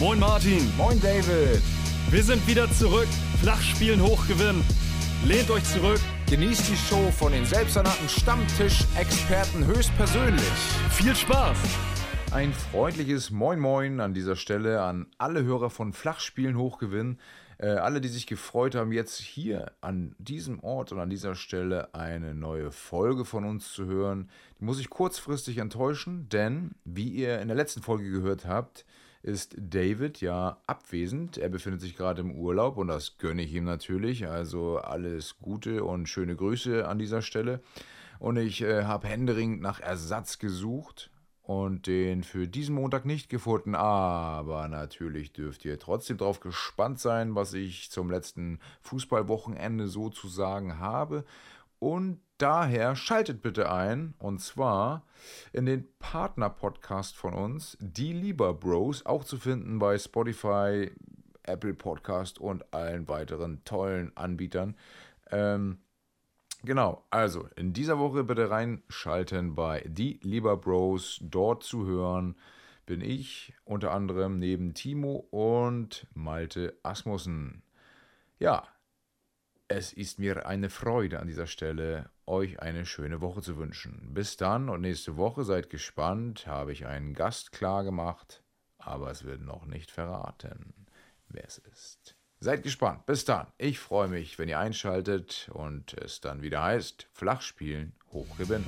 Moin Martin. Moin David. Wir sind wieder zurück. Flachspielen hochgewinnen. Lehnt euch zurück. Genießt die Show von den selbsternannten Stammtisch-Experten höchstpersönlich. Viel Spaß. Ein freundliches Moin Moin an dieser Stelle an alle Hörer von Flachspielen hochgewinnen. Äh, alle, die sich gefreut haben, jetzt hier an diesem Ort und an dieser Stelle eine neue Folge von uns zu hören, die muss ich kurzfristig enttäuschen, denn wie ihr in der letzten Folge gehört habt, ist David ja abwesend. Er befindet sich gerade im Urlaub und das gönne ich ihm natürlich. Also alles Gute und schöne Grüße an dieser Stelle. Und ich äh, habe händeringend nach Ersatz gesucht und den für diesen Montag nicht gefunden. Aber natürlich dürft ihr trotzdem darauf gespannt sein, was ich zum letzten Fußballwochenende so zu sagen habe. Und daher schaltet bitte ein, und zwar in den Partner-Podcast von uns, die Lieber Bros, auch zu finden bei Spotify, Apple Podcast und allen weiteren tollen Anbietern. Ähm, Genau, also in dieser Woche bitte reinschalten bei Die Lieber Bros. Dort zu hören bin ich unter anderem neben Timo und Malte Asmussen. Ja, es ist mir eine Freude an dieser Stelle, euch eine schöne Woche zu wünschen. Bis dann und nächste Woche seid gespannt, habe ich einen Gast klar gemacht, aber es wird noch nicht verraten, wer es ist. Seid gespannt. Bis dann. Ich freue mich, wenn ihr einschaltet und es dann wieder heißt, Flachspielen hochgewinnen.